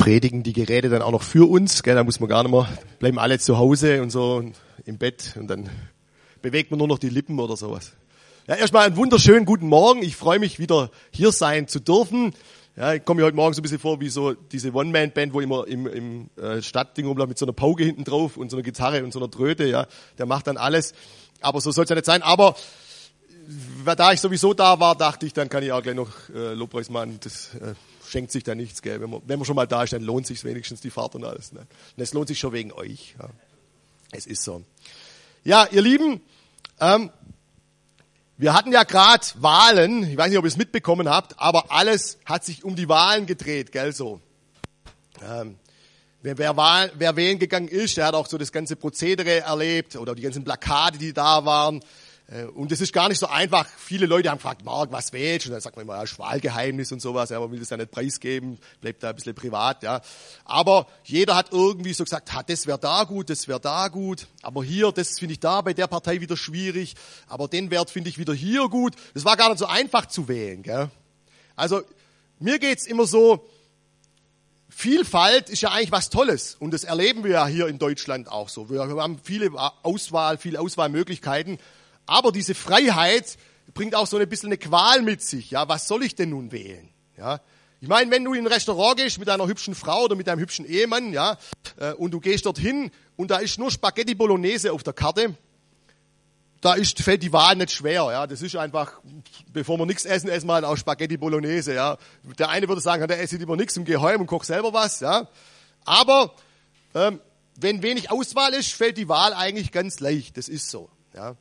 predigen die Geräte dann auch noch für uns. Gell? Da muss man gar nicht mehr, bleiben alle zu Hause und so im Bett und dann bewegt man nur noch die Lippen oder sowas. Ja, erstmal einen wunderschönen guten Morgen. Ich freue mich wieder hier sein zu dürfen. Ja, ich komme mir heute Morgen so ein bisschen vor wie so diese One-Man-Band, wo immer im, im äh, Stadtding rumläuft mit so einer Pauke hinten drauf und so einer Gitarre und so einer Tröte. Ja, der macht dann alles. Aber so soll es ja nicht sein. Aber da ich sowieso da war, dachte ich, dann kann ich auch gleich noch äh, Lobpreis machen. Das äh, schenkt sich da nichts, gell? Wenn man, wenn man schon mal da ist, dann lohnt sich wenigstens die Fahrt und alles. Ne? Und es lohnt sich schon wegen euch. Ja. Es ist so. Ja, ihr Lieben, ähm, wir hatten ja gerade Wahlen. Ich weiß nicht, ob ihr es mitbekommen habt, aber alles hat sich um die Wahlen gedreht, gell so. Ähm, wer, wer, Wahl, wer wählen gegangen ist, der hat auch so das ganze Prozedere erlebt oder die ganzen Plakate, die da waren. Äh, und es ist gar nicht so einfach. Viele Leute haben gefragt, Marc, was wählst du? Und dann sagt man immer, ja, Schwahlgeheimnis und sowas. Ja, man will das ja nicht preisgeben, bleibt da ein bisschen privat. Ja. Aber jeder hat irgendwie so gesagt, ha, das wäre da gut, das wäre da gut. Aber hier, das finde ich da bei der Partei wieder schwierig. Aber den Wert finde ich wieder hier gut. Das war gar nicht so einfach zu wählen. Gell? Also mir geht's immer so, Vielfalt ist ja eigentlich was Tolles und das erleben wir ja hier in Deutschland auch so. Wir haben viele Auswahl, viele Auswahlmöglichkeiten aber diese Freiheit bringt auch so ein bisschen eine Qual mit sich. Ja, was soll ich denn nun wählen? Ja, ich meine, wenn du in ein Restaurant gehst mit einer hübschen Frau oder mit einem hübschen Ehemann, ja, äh, und du gehst dorthin und da ist nur Spaghetti Bolognese auf der Karte, da ist, fällt die Wahl nicht schwer, ja. Das ist einfach, bevor wir nichts essen, essen wir halt auch Spaghetti Bolognese, ja. Der eine würde sagen, der esse lieber nichts und geh heim und koch selber was, ja. Aber, ähm, wenn wenig Auswahl ist, fällt die Wahl eigentlich ganz leicht. Das ist so, ja.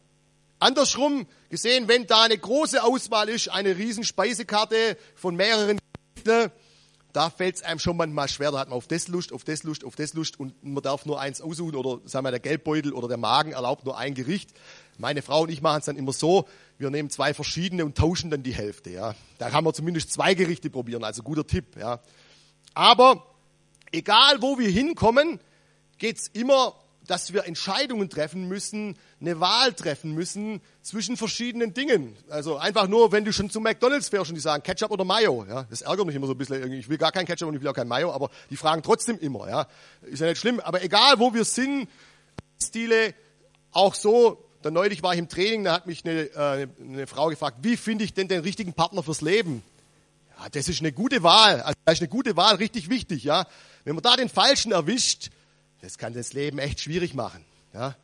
Andersrum gesehen, wenn da eine große Auswahl ist, eine riesen Speisekarte von mehreren Gerichten, da fällt es einem schon manchmal schwer. Da hat man auf das Lust, auf das Lust, auf das Lust und man darf nur eins aussuchen oder sagen wir der Geldbeutel oder der Magen erlaubt nur ein Gericht. Meine Frau und ich machen es dann immer so, wir nehmen zwei verschiedene und tauschen dann die Hälfte. Ja. Da kann man zumindest zwei Gerichte probieren, also guter Tipp. Ja. Aber egal wo wir hinkommen, geht's immer dass wir Entscheidungen treffen müssen, eine Wahl treffen müssen zwischen verschiedenen Dingen. Also einfach nur, wenn du schon zu McDonalds fährst und die sagen Ketchup oder Mayo. Ja, das ärgert mich immer so ein bisschen. Ich will gar kein Ketchup und ich will auch kein Mayo, aber die fragen trotzdem immer. Ja, ist ja nicht schlimm. Aber egal, wo wir sind, Stile auch so. Dann neulich war ich im Training, da hat mich eine, äh, eine Frau gefragt, wie finde ich denn den richtigen Partner fürs Leben? Ja, das ist eine gute Wahl. Also das ist eine gute Wahl, richtig wichtig. Ja, wenn man da den Falschen erwischt, das kann das Leben echt schwierig machen. Ja?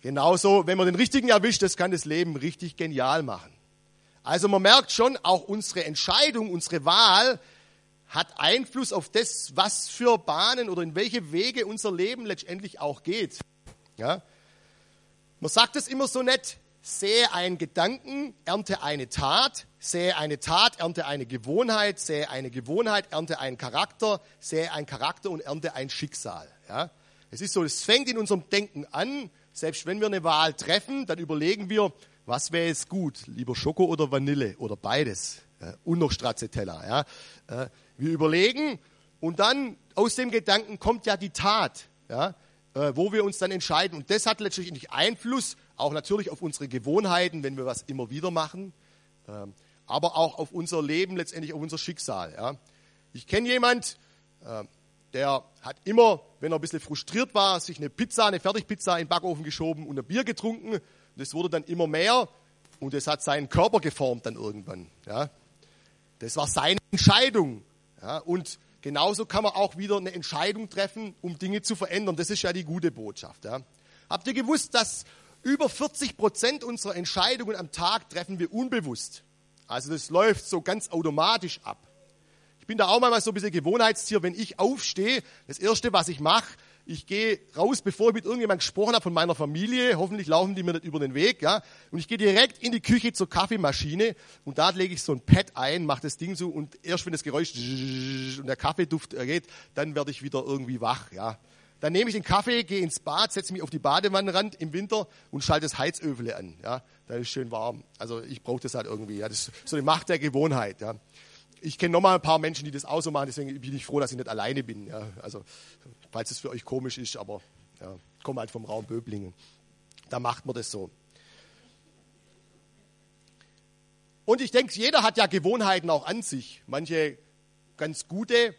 Genauso, wenn man den richtigen erwischt, das kann das Leben richtig genial machen. Also man merkt schon, auch unsere Entscheidung, unsere Wahl hat Einfluss auf das, was für Bahnen oder in welche Wege unser Leben letztendlich auch geht. Ja? Man sagt es immer so nett, sähe einen Gedanken, ernte eine Tat, sähe eine Tat, ernte eine Gewohnheit, sähe eine Gewohnheit, ernte einen Charakter, sähe ein Charakter und ernte ein Schicksal. Ja? Es ist so, es fängt in unserem Denken an. Selbst wenn wir eine Wahl treffen, dann überlegen wir, was wäre jetzt gut? Lieber Schoko oder Vanille oder beides. Und noch Stracciatella. Ja. Äh, wir überlegen und dann aus dem Gedanken kommt ja die Tat, ja, äh, wo wir uns dann entscheiden. Und das hat letztlich Einfluss auch natürlich auf unsere Gewohnheiten, wenn wir was immer wieder machen, ähm, aber auch auf unser Leben, letztendlich auf unser Schicksal. Ja. Ich kenne jemand, äh, der hat immer, wenn er ein bisschen frustriert war, sich eine Pizza, eine Fertigpizza in den Backofen geschoben und ein Bier getrunken. Und das wurde dann immer mehr und das hat seinen Körper geformt dann irgendwann. Ja. Das war seine Entscheidung. Ja. Und genauso kann man auch wieder eine Entscheidung treffen, um Dinge zu verändern. Das ist ja die gute Botschaft. Ja. Habt ihr gewusst, dass über 40 Prozent unserer Entscheidungen am Tag treffen wir unbewusst? Also das läuft so ganz automatisch ab. Ich bin da auch mal so ein bisschen Gewohnheitstier. Wenn ich aufstehe, das Erste, was ich mache, ich gehe raus, bevor ich mit irgendjemandem gesprochen habe von meiner Familie. Hoffentlich laufen die mir nicht über den Weg. ja. Und ich gehe direkt in die Küche zur Kaffeemaschine und da lege ich so ein Pad ein, mache das Ding so und erst wenn das Geräusch und der Kaffeeduft geht, dann werde ich wieder irgendwie wach. ja. Dann nehme ich den Kaffee, gehe ins Bad, setze mich auf die Badewannenrand im Winter und schalte das Heizöfle an. Ja. Dann ist schön warm. Also ich brauche das halt irgendwie. Ja. Das ist so eine Macht der Gewohnheit. Ja ich kenne noch mal ein paar Menschen, die das auch so machen, deswegen bin ich froh, dass ich nicht alleine bin. Ja. Also, falls es für euch komisch ist, aber ja, ich komme halt vom Raum Böblingen. Da macht man das so. Und ich denke, jeder hat ja Gewohnheiten auch an sich. Manche ganz gute, äh,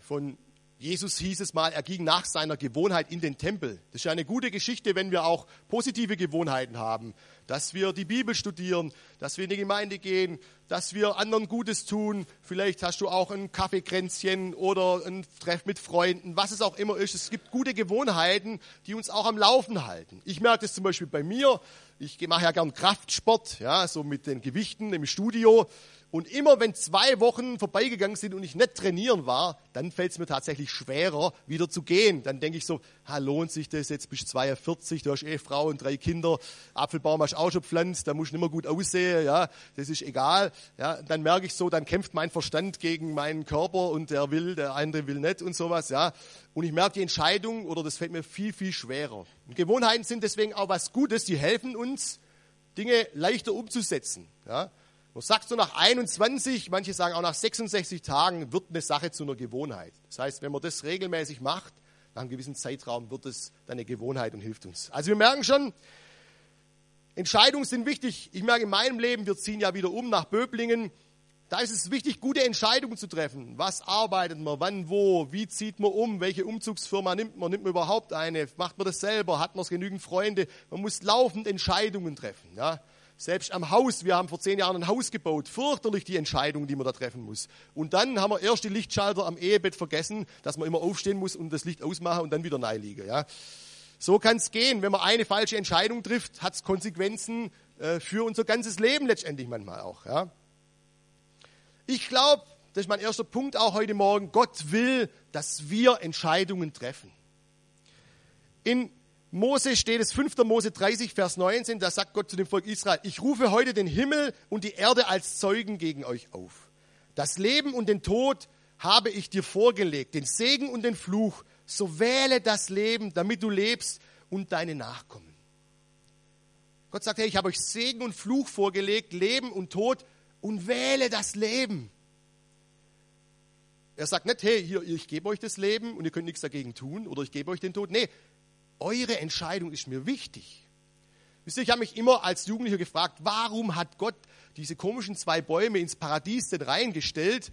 von Jesus hieß es mal, er ging nach seiner Gewohnheit in den Tempel. Das ist ja eine gute Geschichte, wenn wir auch positive Gewohnheiten haben. Dass wir die Bibel studieren, dass wir in die Gemeinde gehen, dass wir anderen Gutes tun. Vielleicht hast du auch ein Kaffeekränzchen oder ein Treff mit Freunden, was es auch immer ist. Es gibt gute Gewohnheiten, die uns auch am Laufen halten. Ich merke das zum Beispiel bei mir. Ich mache ja gern Kraftsport, ja, so mit den Gewichten im Studio. Und immer wenn zwei Wochen vorbeigegangen sind und ich nicht trainieren war, dann fällt es mir tatsächlich schwerer, wieder zu gehen. Dann denke ich so, ha, lohnt sich das, jetzt bist du 42, du hast eh Frau und drei Kinder, Apfelbaum hast auch schon pflanzt, da musst du nicht mehr gut aussehen, ja, das ist egal. Ja, dann merke ich so, dann kämpft mein Verstand gegen meinen Körper und der will, der andere will nicht und sowas, ja. Und ich merke die Entscheidung, oder das fällt mir viel, viel schwerer. Und Gewohnheiten sind deswegen auch was Gutes, die helfen uns, Dinge leichter umzusetzen, ja. Man sagt so nach 21, manche sagen auch nach 66 Tagen wird eine Sache zu einer Gewohnheit. Das heißt, wenn man das regelmäßig macht, nach einem gewissen Zeitraum wird es dann eine Gewohnheit und hilft uns. Also wir merken schon, Entscheidungen sind wichtig. Ich merke in meinem Leben, wir ziehen ja wieder um nach Böblingen. Da ist es wichtig, gute Entscheidungen zu treffen. Was arbeitet man, wann, wo, wie zieht man um, welche Umzugsfirma nimmt man, nimmt man überhaupt eine, macht man das selber, hat man genügend Freunde. Man muss laufend Entscheidungen treffen. Ja? Selbst am Haus, wir haben vor zehn Jahren ein Haus gebaut, fürchterlich die Entscheidung, die man da treffen muss. Und dann haben wir erst die Lichtschalter am Ehebett vergessen, dass man immer aufstehen muss und das Licht ausmachen und dann wieder liegen. Ja. So kann es gehen. Wenn man eine falsche Entscheidung trifft, hat es Konsequenzen äh, für unser ganzes Leben letztendlich manchmal auch. Ja. Ich glaube, das ist mein erster Punkt auch heute Morgen, Gott will, dass wir Entscheidungen treffen. In Mose steht es 5. Mose 30, Vers 19, da sagt Gott zu dem Volk Israel, ich rufe heute den Himmel und die Erde als Zeugen gegen euch auf. Das Leben und den Tod habe ich dir vorgelegt, den Segen und den Fluch. So wähle das Leben, damit du lebst und deine Nachkommen. Gott sagt, hey, ich habe euch Segen und Fluch vorgelegt, Leben und Tod und wähle das Leben. Er sagt nicht, hey, hier, ich gebe euch das Leben und ihr könnt nichts dagegen tun oder ich gebe euch den Tod. Nee, eure Entscheidung ist mir wichtig. Wisst ihr, ich habe mich immer als Jugendlicher gefragt, warum hat Gott diese komischen zwei Bäume ins Paradies denn reingestellt?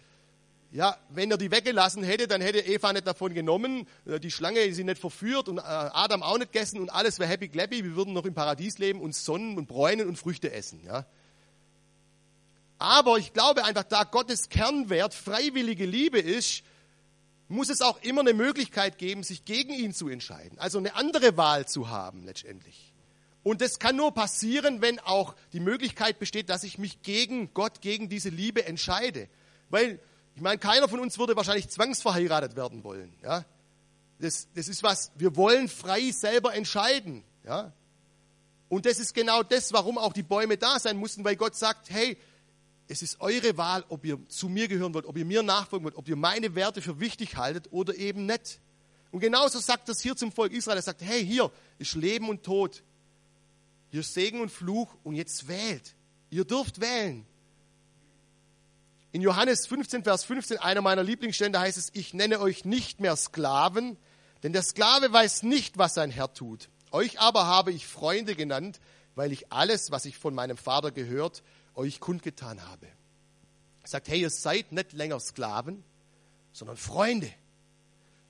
Ja, wenn er die weggelassen hätte, dann hätte Eva nicht davon genommen, äh, die Schlange sie nicht verführt und äh, Adam auch nicht gegessen und alles wäre happy clappy, wir würden noch im Paradies leben und Sonnen und bräunen und Früchte essen. Ja. Aber ich glaube einfach, da Gottes Kernwert freiwillige Liebe ist, muss es auch immer eine Möglichkeit geben, sich gegen ihn zu entscheiden. Also eine andere Wahl zu haben letztendlich. Und das kann nur passieren, wenn auch die Möglichkeit besteht, dass ich mich gegen Gott, gegen diese Liebe entscheide. Weil, ich meine, keiner von uns würde wahrscheinlich zwangsverheiratet werden wollen. Ja? Das, das ist was, wir wollen frei selber entscheiden. Ja? Und das ist genau das, warum auch die Bäume da sein mussten, weil Gott sagt, hey, es ist eure Wahl, ob ihr zu mir gehören wollt, ob ihr mir nachfolgen wollt, ob ihr meine Werte für wichtig haltet oder eben nicht. Und genauso sagt das hier zum Volk Israel. Er sagt, hey, hier ist Leben und Tod. Hier ist Segen und Fluch und jetzt wählt. Ihr dürft wählen. In Johannes 15, Vers 15, einer meiner Lieblingsstände heißt es, ich nenne euch nicht mehr Sklaven, denn der Sklave weiß nicht, was sein Herr tut. Euch aber habe ich Freunde genannt, weil ich alles, was ich von meinem Vater gehört euch kundgetan habe. Er sagt, hey, ihr seid nicht länger Sklaven, sondern Freunde.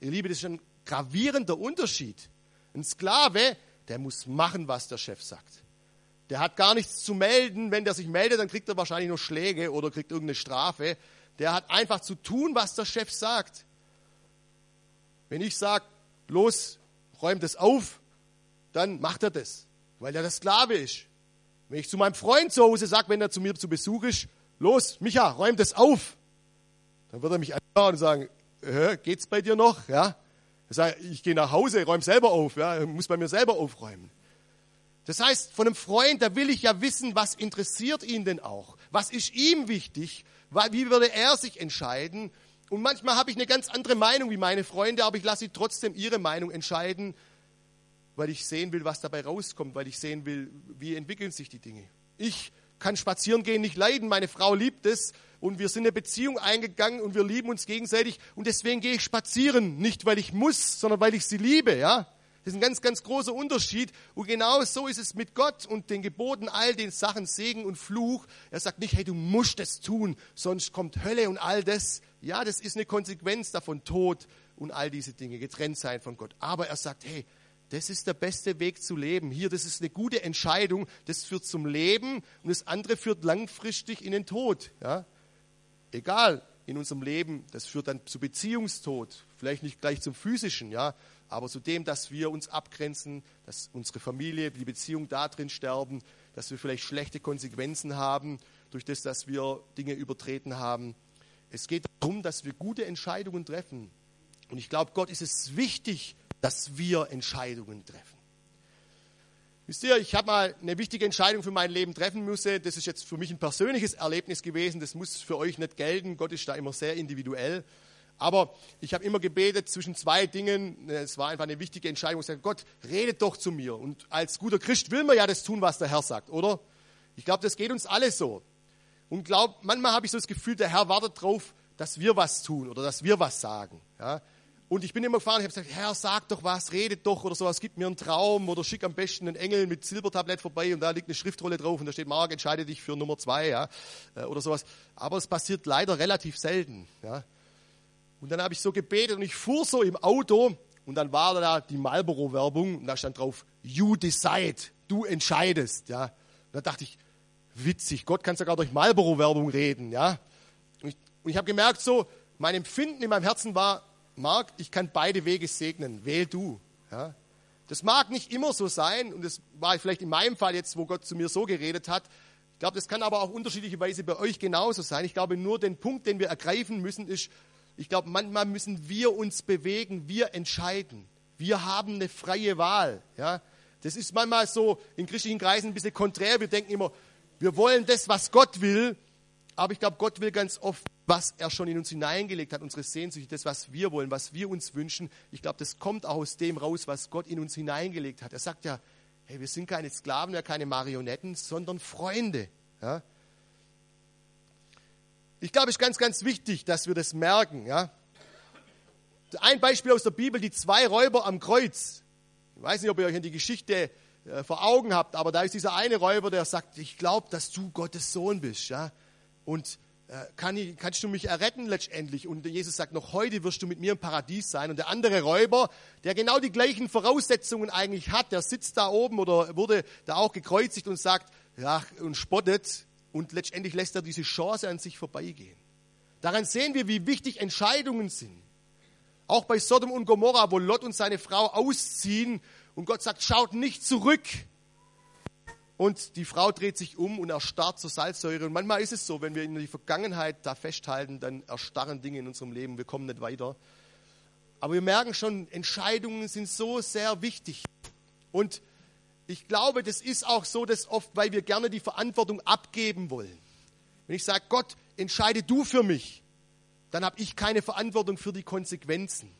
Ihr Liebe, das ist ein gravierender Unterschied. Ein Sklave, der muss machen, was der Chef sagt. Der hat gar nichts zu melden. Wenn der sich meldet, dann kriegt er wahrscheinlich nur Schläge oder kriegt irgendeine Strafe. Der hat einfach zu tun, was der Chef sagt. Wenn ich sage, los, räum das auf, dann macht er das, weil er der Sklave ist. Wenn ich zu meinem Freund zu Hause sage, wenn er zu mir zu Besuch ist, los, Micha, räum das auf. Dann wird er mich anschauen und sagen, äh, geht's bei dir noch? Ja? Ich sage, ich gehe nach Hause, räum selber auf, ja, muss bei mir selber aufräumen. Das heißt, von einem Freund, da will ich ja wissen, was interessiert ihn denn auch? Was ist ihm wichtig? Wie würde er sich entscheiden? Und manchmal habe ich eine ganz andere Meinung wie meine Freunde, aber ich lasse sie trotzdem ihre Meinung entscheiden, weil ich sehen will, was dabei rauskommt, weil ich sehen will, wie entwickeln sich die Dinge. Ich kann spazieren gehen nicht leiden, meine Frau liebt es und wir sind eine Beziehung eingegangen und wir lieben uns gegenseitig und deswegen gehe ich spazieren, nicht weil ich muss, sondern weil ich sie liebe, ja? Das ist ein ganz, ganz großer Unterschied. Und genau so ist es mit Gott und den Geboten, all den Sachen, Segen und Fluch. Er sagt nicht, hey, du musst es tun, sonst kommt Hölle und all das. Ja, das ist eine Konsequenz davon, Tod und all diese Dinge, getrennt sein von Gott. Aber er sagt, hey, das ist der beste Weg zu leben. Hier, das ist eine gute Entscheidung. Das führt zum Leben und das andere führt langfristig in den Tod. Ja? Egal in unserem Leben, das führt dann zu Beziehungstod. Vielleicht nicht gleich zum physischen, ja, aber zu dem, dass wir uns abgrenzen, dass unsere Familie, die Beziehung da drin sterben, dass wir vielleicht schlechte Konsequenzen haben durch das, dass wir Dinge übertreten haben. Es geht darum, dass wir gute Entscheidungen treffen. Und ich glaube, Gott ist es wichtig, dass wir Entscheidungen treffen. Wisst ihr, ich habe mal eine wichtige Entscheidung für mein Leben treffen müssen. Das ist jetzt für mich ein persönliches Erlebnis gewesen. Das muss für euch nicht gelten. Gott ist da immer sehr individuell. Aber ich habe immer gebetet zwischen zwei Dingen. Es war einfach eine wichtige Entscheidung. Ich sage, Gott, redet doch zu mir. Und als guter Christ will man ja das tun, was der Herr sagt, oder? Ich glaube, das geht uns alle so. Und glaub, manchmal habe ich so das Gefühl, der Herr wartet darauf, dass wir was tun oder dass wir was sagen. Ja? Und ich bin immer gefahren, ich habe gesagt, Herr, sag doch was, redet doch oder sowas, gib mir einen Traum oder schick am besten einen Engel mit Silbertablett vorbei und da liegt eine Schriftrolle drauf und da steht, Mark, entscheide dich für Nummer zwei, ja, äh, oder sowas. Aber es passiert leider relativ selten, ja. Und dann habe ich so gebetet und ich fuhr so im Auto und dann war da die Marlboro-Werbung und da stand drauf, you decide, du entscheidest, ja. Da dachte ich, witzig, Gott kann sogar durch Marlboro-Werbung reden, ja. Und ich, und ich habe gemerkt so, mein Empfinden in meinem Herzen war, Marc, ich kann beide Wege segnen, wähl du. Ja? Das mag nicht immer so sein und das war vielleicht in meinem Fall jetzt, wo Gott zu mir so geredet hat. Ich glaube, das kann aber auch unterschiedliche Weise bei euch genauso sein. Ich glaube, nur den Punkt, den wir ergreifen müssen, ist, ich glaube, manchmal müssen wir uns bewegen, wir entscheiden. Wir haben eine freie Wahl. Ja? Das ist manchmal so in christlichen Kreisen ein bisschen konträr. Wir denken immer, wir wollen das, was Gott will, aber ich glaube, Gott will ganz oft, was er schon in uns hineingelegt hat, unsere Sehnsucht, das, was wir wollen, was wir uns wünschen. Ich glaube, das kommt auch aus dem raus, was Gott in uns hineingelegt hat. Er sagt ja, hey, wir sind keine Sklaven, ja keine Marionetten, sondern Freunde. Ja? Ich glaube, es ist ganz, ganz wichtig, dass wir das merken. Ja? Ein Beispiel aus der Bibel, die zwei Räuber am Kreuz. Ich weiß nicht, ob ihr euch an die Geschichte äh, vor Augen habt, aber da ist dieser eine Räuber, der sagt, ich glaube, dass du Gottes Sohn bist. Ja? Und kann ich, kannst du mich erretten letztendlich? Und Jesus sagt, noch heute wirst du mit mir im Paradies sein. Und der andere Räuber, der genau die gleichen Voraussetzungen eigentlich hat, der sitzt da oben oder wurde da auch gekreuzigt und sagt, ja, und spottet. Und letztendlich lässt er diese Chance an sich vorbeigehen. Daran sehen wir, wie wichtig Entscheidungen sind. Auch bei Sodom und Gomorra, wo Lot und seine Frau ausziehen und Gott sagt, schaut nicht zurück, und die Frau dreht sich um und erstarrt zur Salzsäure. Und manchmal ist es so, wenn wir in die Vergangenheit da festhalten, dann erstarren Dinge in unserem Leben, wir kommen nicht weiter. Aber wir merken schon, Entscheidungen sind so sehr wichtig. Und ich glaube, das ist auch so, dass oft, weil wir gerne die Verantwortung abgeben wollen. Wenn ich sage, Gott, entscheide du für mich, dann habe ich keine Verantwortung für die Konsequenzen.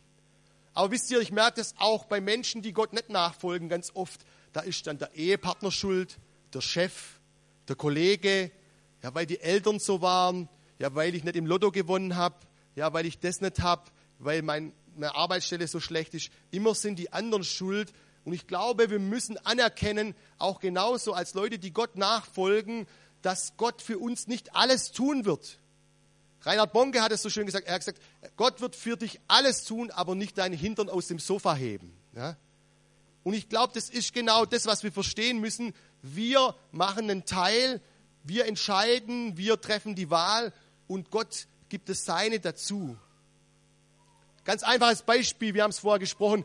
Aber wisst ihr, ich merke das auch bei Menschen, die Gott nicht nachfolgen, ganz oft. Da ist dann der Ehepartner schuld, der Chef, der Kollege, ja, weil die Eltern so waren, ja, weil ich nicht im Lotto gewonnen habe, ja, weil ich das nicht habe, weil mein, meine Arbeitsstelle so schlecht ist. Immer sind die anderen schuld. Und ich glaube, wir müssen anerkennen, auch genauso als Leute, die Gott nachfolgen, dass Gott für uns nicht alles tun wird. Reinhard Bonke hat es so schön gesagt, er hat gesagt, Gott wird für dich alles tun, aber nicht deinen Hintern aus dem Sofa heben. Ja? Und ich glaube, das ist genau das, was wir verstehen müssen. Wir machen einen Teil, wir entscheiden, wir treffen die Wahl und Gott gibt das Seine dazu. Ganz einfaches Beispiel, wir haben es vorher gesprochen,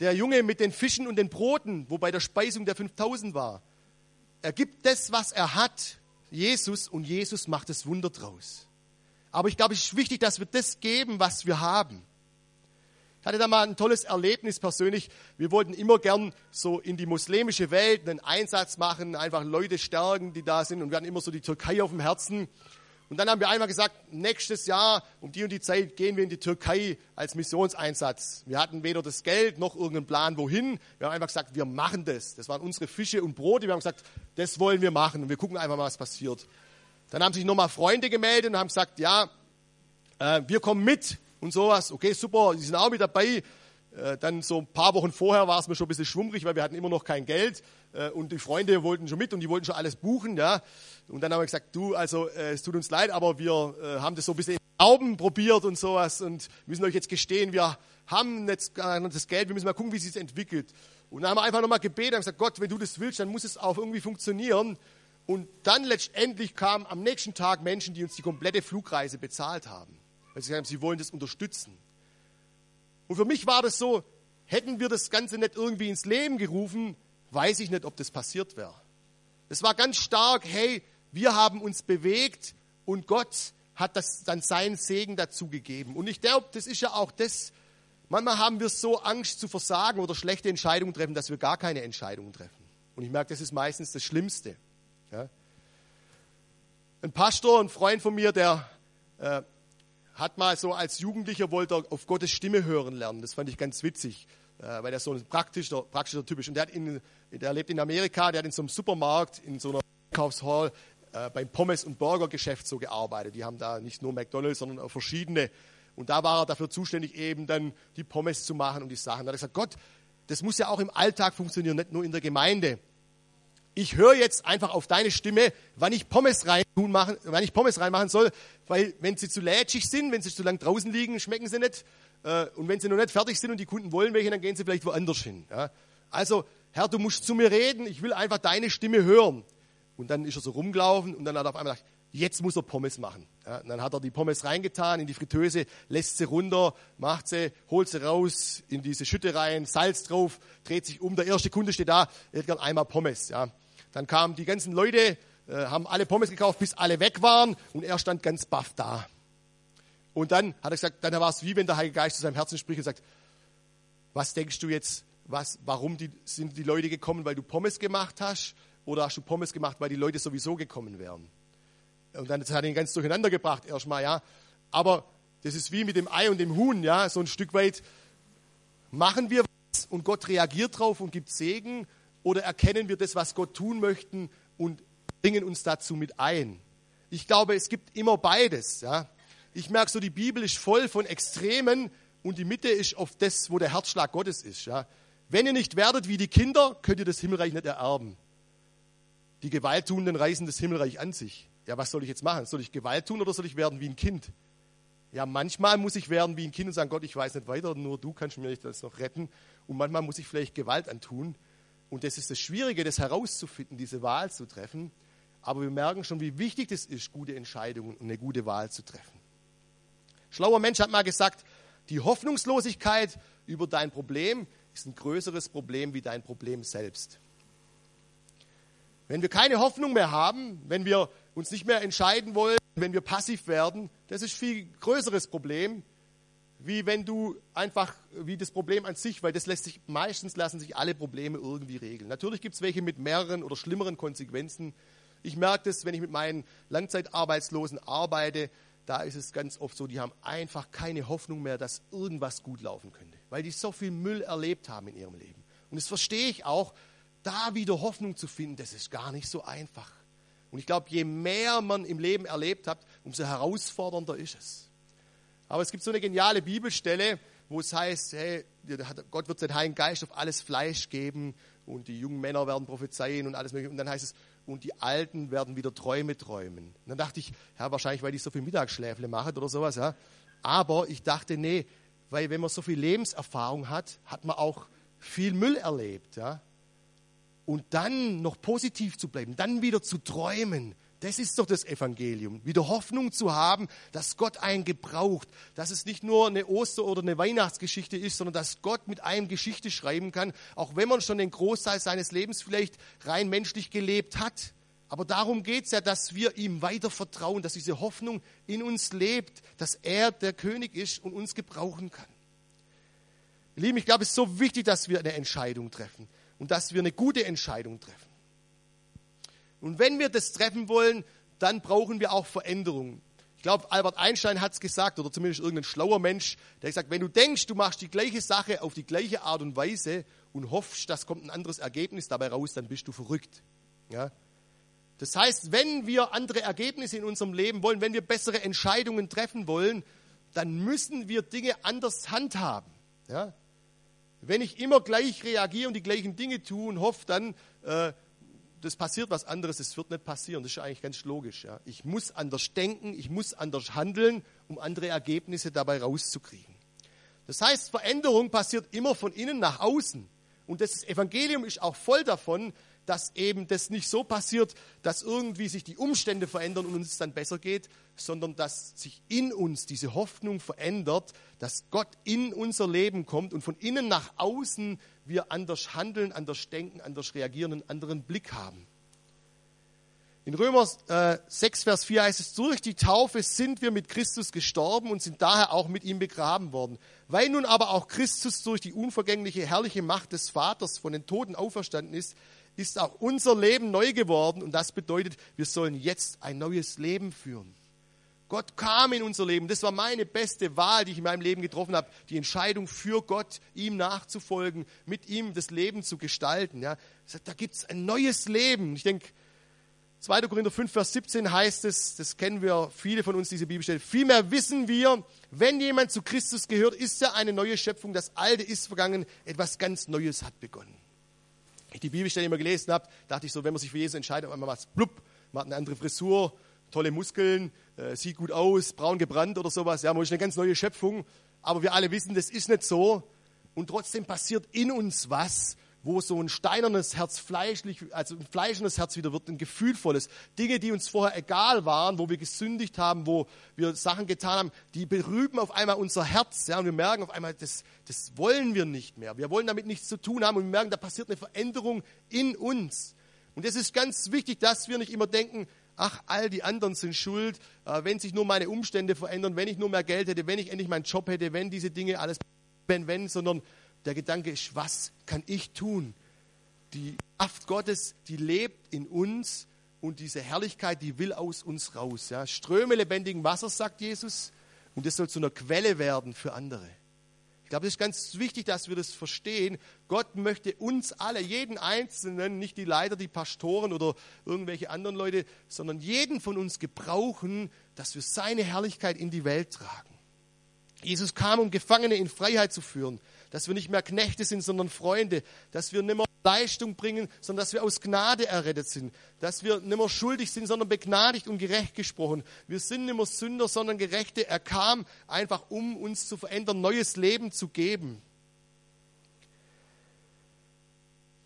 der Junge mit den Fischen und den Broten, wo bei der Speisung der 5000 war. Er gibt das, was er hat, Jesus, und Jesus macht das Wunder draus. Aber ich glaube, es ist wichtig, dass wir das geben, was wir haben. Ich hatte da mal ein tolles Erlebnis persönlich. Wir wollten immer gern so in die muslimische Welt einen Einsatz machen, einfach Leute stärken, die da sind. Und wir hatten immer so die Türkei auf dem Herzen. Und dann haben wir einmal gesagt, nächstes Jahr um die und die Zeit gehen wir in die Türkei als Missionseinsatz. Wir hatten weder das Geld noch irgendeinen Plan, wohin. Wir haben einfach gesagt, wir machen das. Das waren unsere Fische und Brote. Wir haben gesagt, das wollen wir machen und wir gucken einfach mal, was passiert. Dann haben sich nochmal Freunde gemeldet und haben gesagt, ja, äh, wir kommen mit und sowas. Okay, super, die sind auch mit dabei. Äh, dann so ein paar Wochen vorher war es mir schon ein bisschen schwummrig, weil wir hatten immer noch kein Geld äh, und die Freunde wollten schon mit und die wollten schon alles buchen. Ja. Und dann haben wir gesagt, du, also äh, es tut uns leid, aber wir haben das so ein bisschen Glauben probiert und sowas und müssen euch jetzt gestehen, wir haben jetzt das Geld, wir müssen mal gucken, wie es sich entwickelt. Und dann haben wir einfach nochmal gebetet und gesagt, Gott, wenn du das willst, dann muss es auch irgendwie funktionieren. Und dann letztendlich kamen am nächsten Tag Menschen, die uns die komplette Flugreise bezahlt haben. Weil sie haben, sie wollen das unterstützen. Und für mich war das so, hätten wir das Ganze nicht irgendwie ins Leben gerufen, weiß ich nicht, ob das passiert wäre. Es war ganz stark, hey, wir haben uns bewegt und Gott hat das dann seinen Segen dazu gegeben. Und ich glaube, das ist ja auch das, manchmal haben wir so Angst zu versagen oder schlechte Entscheidungen treffen, dass wir gar keine Entscheidungen treffen. Und ich merke, das ist meistens das Schlimmste. Ja. Ein Pastor, ein Freund von mir, der äh, hat mal so als Jugendlicher wollte er auf Gottes Stimme hören lernen. Das fand ich ganz witzig, äh, weil er so ein praktischer, praktischer Typ ist. Und der, in, der lebt in Amerika, der hat in so einem Supermarkt, in so einer Einkaufshall äh, beim Pommes- und Burgergeschäft so gearbeitet. Die haben da nicht nur McDonalds, sondern auch verschiedene. Und da war er dafür zuständig, eben dann die Pommes zu machen und die Sachen. Da hat er gesagt, Gott, das muss ja auch im Alltag funktionieren, nicht nur in der Gemeinde ich höre jetzt einfach auf deine Stimme, wann ich Pommes rein machen, wann ich Pommes reinmachen soll, weil wenn sie zu lätschig sind, wenn sie zu lang draußen liegen, schmecken sie nicht. Äh, und wenn sie noch nicht fertig sind und die Kunden wollen welche, dann gehen sie vielleicht woanders hin. Also, Herr, du musst zu mir reden, ich will einfach deine Stimme hören. Und dann ist er so rumgelaufen und dann hat er auf einmal gedacht, jetzt muss er Pommes machen. Ja, dann hat er die Pommes reingetan in die Fritteuse, lässt sie runter, macht sie, holt sie raus in diese Schütte rein, Salz drauf, dreht sich um. Der erste Kunde steht da, er hätte gern einmal Pommes. Ja. Dann kamen die ganzen Leute, äh, haben alle Pommes gekauft, bis alle weg waren und er stand ganz baff da. Und dann hat er gesagt, dann war es wie wenn der Heilige Geist zu seinem Herzen spricht und sagt, was denkst du jetzt, was, warum die, sind die Leute gekommen, weil du Pommes gemacht hast oder hast du Pommes gemacht, weil die Leute sowieso gekommen wären? Und dann hat ihn ganz durcheinander gebracht erstmal, ja. Aber das ist wie mit dem Ei und dem Huhn, ja, so ein Stück weit machen wir was und Gott reagiert drauf und gibt Segen oder erkennen wir das, was Gott tun möchte und bringen uns dazu mit ein? Ich glaube, es gibt immer beides. Ja. Ich merke so, die Bibel ist voll von Extremen und die Mitte ist auf das, wo der Herzschlag Gottes ist. Ja. Wenn ihr nicht werdet wie die Kinder, könnt ihr das Himmelreich nicht ererben. Die Gewalttuenden reißen das Himmelreich an sich. Ja, was soll ich jetzt machen? Soll ich Gewalt tun oder soll ich werden wie ein Kind? Ja, manchmal muss ich werden wie ein Kind und sagen, Gott, ich weiß nicht weiter, nur du kannst mir das noch retten. Und manchmal muss ich vielleicht Gewalt antun. Und das ist das Schwierige, das herauszufinden, diese Wahl zu treffen. Aber wir merken schon, wie wichtig es ist, gute Entscheidungen und eine gute Wahl zu treffen. Schlauer Mensch hat mal gesagt, die Hoffnungslosigkeit über dein Problem ist ein größeres Problem wie dein Problem selbst. Wenn wir keine Hoffnung mehr haben, wenn wir uns nicht mehr entscheiden wollen, wenn wir passiv werden, das ist viel größeres Problem, wie wenn du einfach, wie das Problem an sich, weil das lässt sich, meistens lassen sich alle Probleme irgendwie regeln. Natürlich gibt es welche mit mehreren oder schlimmeren Konsequenzen. Ich merke das, wenn ich mit meinen Langzeitarbeitslosen arbeite, da ist es ganz oft so, die haben einfach keine Hoffnung mehr, dass irgendwas gut laufen könnte, weil die so viel Müll erlebt haben in ihrem Leben. Und das verstehe ich auch, da wieder Hoffnung zu finden, das ist gar nicht so einfach. Und ich glaube, je mehr man im Leben erlebt hat, umso herausfordernder ist es. Aber es gibt so eine geniale Bibelstelle, wo es heißt, hey, Gott wird seinen Heiligen Geist auf alles Fleisch geben und die jungen Männer werden prophezeien und alles mögliche. Und dann heißt es, und die Alten werden wieder Träume träumen. Und dann dachte ich, ja, wahrscheinlich, weil ich so viel Mittagsschläfle mache oder sowas, ja. Aber ich dachte, nee, weil wenn man so viel Lebenserfahrung hat, hat man auch viel Müll erlebt, ja. Und dann noch positiv zu bleiben, dann wieder zu träumen, das ist doch das Evangelium. Wieder Hoffnung zu haben, dass Gott einen gebraucht, dass es nicht nur eine Oster- oder eine Weihnachtsgeschichte ist, sondern dass Gott mit einem Geschichte schreiben kann, auch wenn man schon den Großteil seines Lebens vielleicht rein menschlich gelebt hat. Aber darum geht es ja, dass wir ihm weiter vertrauen, dass diese Hoffnung in uns lebt, dass er der König ist und uns gebrauchen kann. Lieben, ich glaube, es ist so wichtig, dass wir eine Entscheidung treffen und dass wir eine gute Entscheidung treffen. Und wenn wir das treffen wollen, dann brauchen wir auch Veränderungen. Ich glaube, Albert Einstein hat es gesagt, oder zumindest irgendein schlauer Mensch, der hat gesagt, wenn du denkst, du machst die gleiche Sache auf die gleiche Art und Weise und hoffst, das kommt ein anderes Ergebnis dabei raus, dann bist du verrückt. Ja? Das heißt, wenn wir andere Ergebnisse in unserem Leben wollen, wenn wir bessere Entscheidungen treffen wollen, dann müssen wir Dinge anders handhaben. Ja? Wenn ich immer gleich reagiere und die gleichen Dinge tue und hoffe dann, äh, das passiert was anderes, es wird nicht passieren. Das ist eigentlich ganz logisch. Ja. Ich muss anders denken, ich muss anders handeln, um andere Ergebnisse dabei rauszukriegen. Das heißt, Veränderung passiert immer von innen nach außen. Und das Evangelium ist auch voll davon, dass eben das nicht so passiert, dass irgendwie sich die Umstände verändern und uns es dann besser geht, sondern dass sich in uns diese Hoffnung verändert, dass Gott in unser Leben kommt und von innen nach außen wir anders handeln, anders denken, anders reagieren, einen anderen Blick haben. In Römer äh, 6, Vers 4 heißt es, durch die Taufe sind wir mit Christus gestorben und sind daher auch mit ihm begraben worden. Weil nun aber auch Christus durch die unvergängliche, herrliche Macht des Vaters von den Toten auferstanden ist, ist auch unser Leben neu geworden und das bedeutet, wir sollen jetzt ein neues Leben führen. Gott kam in unser Leben. Das war meine beste Wahl, die ich in meinem Leben getroffen habe. Die Entscheidung für Gott, ihm nachzufolgen, mit ihm das Leben zu gestalten. Ja. Da gibt es ein neues Leben. Ich denke, 2. Korinther 5, Vers 17 heißt es, das kennen wir viele von uns, diese Bibelstelle. Vielmehr wissen wir, wenn jemand zu Christus gehört, ist er eine neue Schöpfung. Das Alte ist vergangen, etwas ganz Neues hat begonnen ich die Bibelstelle immer gelesen habe, dachte ich so, wenn man sich für Jesus entscheidet, auf einmal was, blub, man hat eine andere Frisur, tolle Muskeln, äh, sieht gut aus, braun gebrannt oder sowas. Ja, man ist eine ganz neue Schöpfung. Aber wir alle wissen, das ist nicht so. Und trotzdem passiert in uns was, wo so ein steinernes Herz fleischlich, also ein fleischendes Herz wieder wird, ein gefühlvolles. Dinge, die uns vorher egal waren, wo wir gesündigt haben, wo wir Sachen getan haben, die berüben auf einmal unser Herz. Ja, und wir merken auf einmal, das, das wollen wir nicht mehr. Wir wollen damit nichts zu tun haben und wir merken, da passiert eine Veränderung in uns. Und es ist ganz wichtig, dass wir nicht immer denken, ach, all die anderen sind schuld, äh, wenn sich nur meine Umstände verändern, wenn ich nur mehr Geld hätte, wenn ich endlich meinen Job hätte, wenn diese Dinge alles, wenn, wenn, sondern der Gedanke ist, was kann ich tun? Die Kraft Gottes, die lebt in uns und diese Herrlichkeit, die will aus uns raus. Ja. Ströme lebendigen Wassers, sagt Jesus, und das soll zu einer Quelle werden für andere. Ich glaube, es ist ganz wichtig, dass wir das verstehen. Gott möchte uns alle, jeden Einzelnen, nicht die Leiter, die Pastoren oder irgendwelche anderen Leute, sondern jeden von uns gebrauchen, dass wir seine Herrlichkeit in die Welt tragen. Jesus kam, um Gefangene in Freiheit zu führen dass wir nicht mehr Knechte sind, sondern Freunde, dass wir nicht mehr Leistung bringen, sondern dass wir aus Gnade errettet sind, dass wir nicht mehr schuldig sind, sondern begnadigt und gerecht gesprochen. Wir sind nicht mehr Sünder, sondern Gerechte. Er kam einfach, um uns zu verändern, neues Leben zu geben.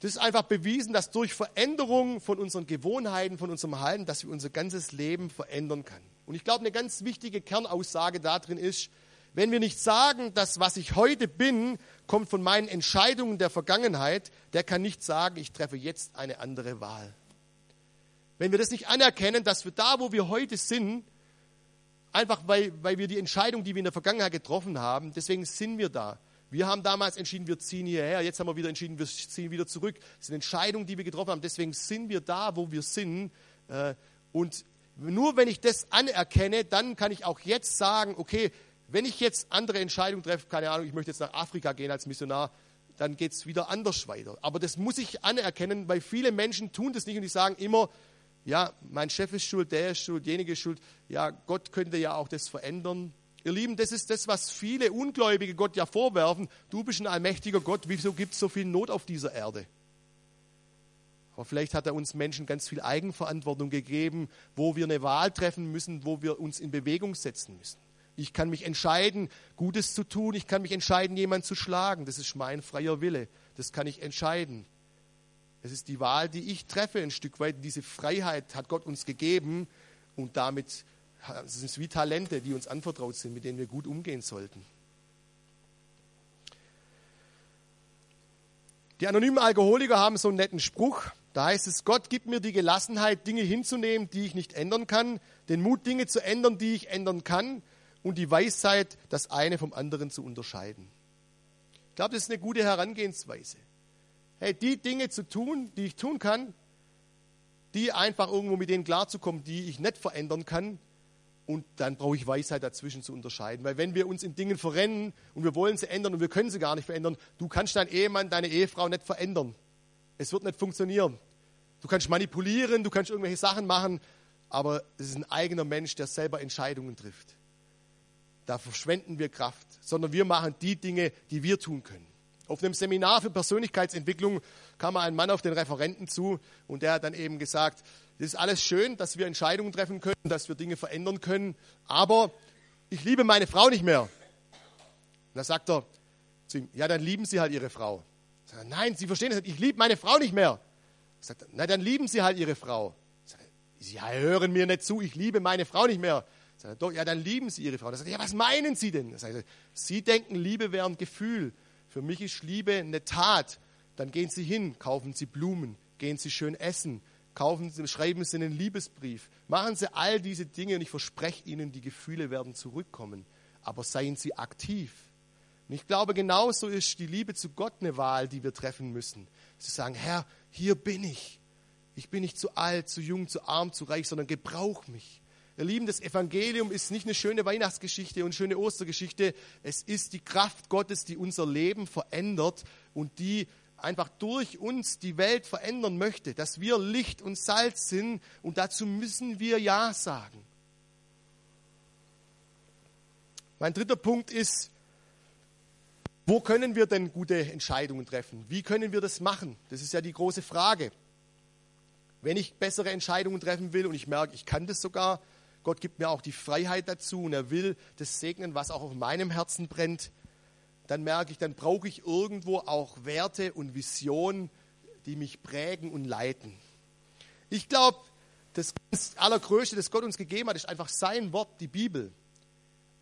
Das ist einfach bewiesen, dass durch Veränderung von unseren Gewohnheiten, von unserem Verhalten, dass wir unser ganzes Leben verändern können. Und ich glaube, eine ganz wichtige Kernaussage darin ist, wenn wir nicht sagen, dass was ich heute bin, kommt von meinen Entscheidungen der Vergangenheit, der kann nicht sagen, ich treffe jetzt eine andere Wahl. Wenn wir das nicht anerkennen, dass wir da, wo wir heute sind, einfach weil, weil wir die Entscheidung, die wir in der Vergangenheit getroffen haben, deswegen sind wir da. Wir haben damals entschieden, wir ziehen hierher. Jetzt haben wir wieder entschieden, wir ziehen wieder zurück. Das sind Entscheidungen, die wir getroffen haben. Deswegen sind wir da, wo wir sind. Äh, und nur wenn ich das anerkenne, dann kann ich auch jetzt sagen, okay, wenn ich jetzt andere Entscheidungen treffe, keine Ahnung, ich möchte jetzt nach Afrika gehen als Missionar, dann geht es wieder anders weiter. Aber das muss ich anerkennen, weil viele Menschen tun das nicht und die sagen immer, ja, mein Chef ist schuld, der ist schuld, jenige ist schuld. Ja, Gott könnte ja auch das verändern. Ihr Lieben, das ist das, was viele Ungläubige Gott ja vorwerfen. Du bist ein allmächtiger Gott, wieso gibt es so viel Not auf dieser Erde? Aber vielleicht hat er uns Menschen ganz viel Eigenverantwortung gegeben, wo wir eine Wahl treffen müssen, wo wir uns in Bewegung setzen müssen. Ich kann mich entscheiden, Gutes zu tun. Ich kann mich entscheiden, jemanden zu schlagen. Das ist mein freier Wille. Das kann ich entscheiden. Es ist die Wahl, die ich treffe, ein Stück weit. Diese Freiheit hat Gott uns gegeben und damit sind es wie Talente, die uns anvertraut sind, mit denen wir gut umgehen sollten. Die anonymen Alkoholiker haben so einen netten Spruch. Da heißt es, Gott gibt mir die Gelassenheit, Dinge hinzunehmen, die ich nicht ändern kann, den Mut, Dinge zu ändern, die ich ändern kann, und die Weisheit, das eine vom anderen zu unterscheiden. Ich glaube, das ist eine gute Herangehensweise. Hey, die Dinge zu tun, die ich tun kann, die einfach irgendwo mit denen klarzukommen, die ich nicht verändern kann. Und dann brauche ich Weisheit dazwischen zu unterscheiden. Weil wenn wir uns in Dingen verrennen und wir wollen sie ändern und wir können sie gar nicht verändern, du kannst deinen Ehemann, deine Ehefrau nicht verändern. Es wird nicht funktionieren. Du kannst manipulieren, du kannst irgendwelche Sachen machen, aber es ist ein eigener Mensch, der selber Entscheidungen trifft da verschwenden wir Kraft, sondern wir machen die Dinge, die wir tun können. Auf einem Seminar für Persönlichkeitsentwicklung kam ein Mann auf den Referenten zu und der hat dann eben gesagt, es ist alles schön, dass wir Entscheidungen treffen können, dass wir Dinge verändern können, aber ich liebe meine Frau nicht mehr. Und da sagt er zu ihm, ja, dann lieben Sie halt Ihre Frau. Sagt Nein, Sie verstehen das nicht, ich liebe meine Frau nicht mehr. Sagt er, na, dann lieben Sie halt Ihre Frau. Sagt Sie hören mir nicht zu, ich liebe meine Frau nicht mehr. Sagt er, doch, ja, dann lieben Sie Ihre Frau. Sagt er, ja, was meinen Sie denn? Sagt er, Sie denken, Liebe wäre ein Gefühl. Für mich ist Liebe eine Tat. Dann gehen Sie hin, kaufen Sie Blumen, gehen Sie schön essen, kaufen Sie, schreiben Sie einen Liebesbrief. Machen Sie all diese Dinge und ich verspreche Ihnen, die Gefühle werden zurückkommen. Aber seien Sie aktiv. Und ich glaube, genauso ist die Liebe zu Gott eine Wahl, die wir treffen müssen. Zu sagen, Herr, hier bin ich. Ich bin nicht zu alt, zu jung, zu arm, zu reich, sondern gebrauch mich. Ihr Lieben, das Evangelium ist nicht eine schöne Weihnachtsgeschichte und schöne Ostergeschichte. Es ist die Kraft Gottes, die unser Leben verändert und die einfach durch uns die Welt verändern möchte, dass wir Licht und Salz sind und dazu müssen wir Ja sagen. Mein dritter Punkt ist, wo können wir denn gute Entscheidungen treffen? Wie können wir das machen? Das ist ja die große Frage. Wenn ich bessere Entscheidungen treffen will und ich merke, ich kann das sogar, Gott gibt mir auch die Freiheit dazu und er will das segnen, was auch auf meinem Herzen brennt, dann merke ich, dann brauche ich irgendwo auch Werte und Visionen, die mich prägen und leiten. Ich glaube, das Allergrößte, das Gott uns gegeben hat, ist einfach sein Wort, die Bibel.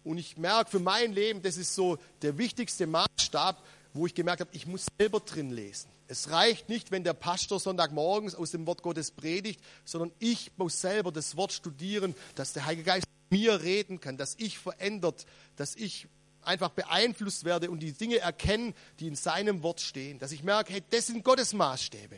Und ich merke für mein Leben, das ist so der wichtigste Maßstab, wo ich gemerkt habe, ich muss selber drin lesen. Es reicht nicht, wenn der Pastor Sonntagmorgens aus dem Wort Gottes predigt, sondern ich muss selber das Wort studieren, dass der Heilige Geist mir reden kann, dass ich verändert, dass ich einfach beeinflusst werde und die Dinge erkennen, die in seinem Wort stehen. Dass ich merke, hey, das sind Gottes Maßstäbe.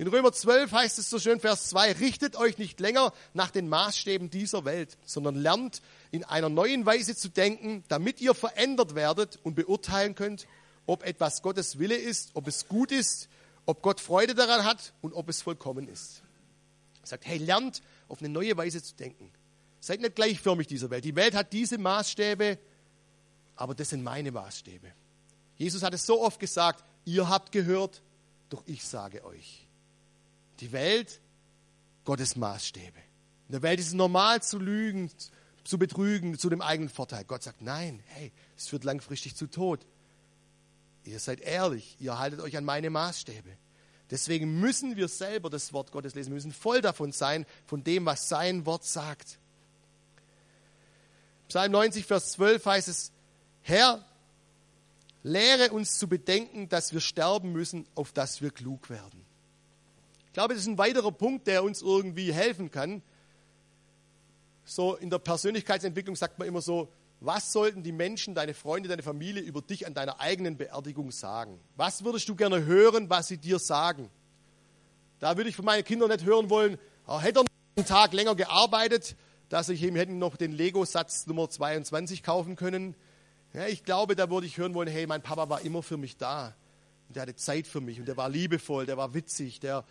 In Römer 12 heißt es so schön, Vers 2, richtet euch nicht länger nach den Maßstäben dieser Welt, sondern lernt in einer neuen Weise zu denken, damit ihr verändert werdet und beurteilen könnt, ob etwas Gottes Wille ist, ob es gut ist, ob Gott Freude daran hat und ob es vollkommen ist. Er sagt, hey, lernt auf eine neue Weise zu denken. Seid nicht gleichförmig dieser Welt. Die Welt hat diese Maßstäbe, aber das sind meine Maßstäbe. Jesus hat es so oft gesagt, ihr habt gehört, doch ich sage euch. Die Welt, Gottes Maßstäbe. In der Welt ist es normal zu lügen, zu betrügen, zu dem eigenen Vorteil. Gott sagt, nein, hey, es führt langfristig zu Tod. Ihr seid ehrlich, ihr haltet euch an meine Maßstäbe. Deswegen müssen wir selber das Wort Gottes lesen. Wir müssen voll davon sein, von dem, was sein Wort sagt. Psalm 90, Vers 12 heißt es, Herr, lehre uns zu bedenken, dass wir sterben müssen, auf dass wir klug werden. Ich glaube, das ist ein weiterer Punkt, der uns irgendwie helfen kann. So in der Persönlichkeitsentwicklung sagt man immer so, was sollten die Menschen, deine Freunde, deine Familie über dich an deiner eigenen Beerdigung sagen? Was würdest du gerne hören, was sie dir sagen? Da würde ich von meinen Kindern nicht hören wollen, oh, hätte er einen Tag länger gearbeitet, dass ich ihm hätten noch den Lego-Satz Nummer 22 kaufen können. Ja, ich glaube, da würde ich hören wollen, hey, mein Papa war immer für mich da. Und der hatte Zeit für mich und der war liebevoll, der war witzig, der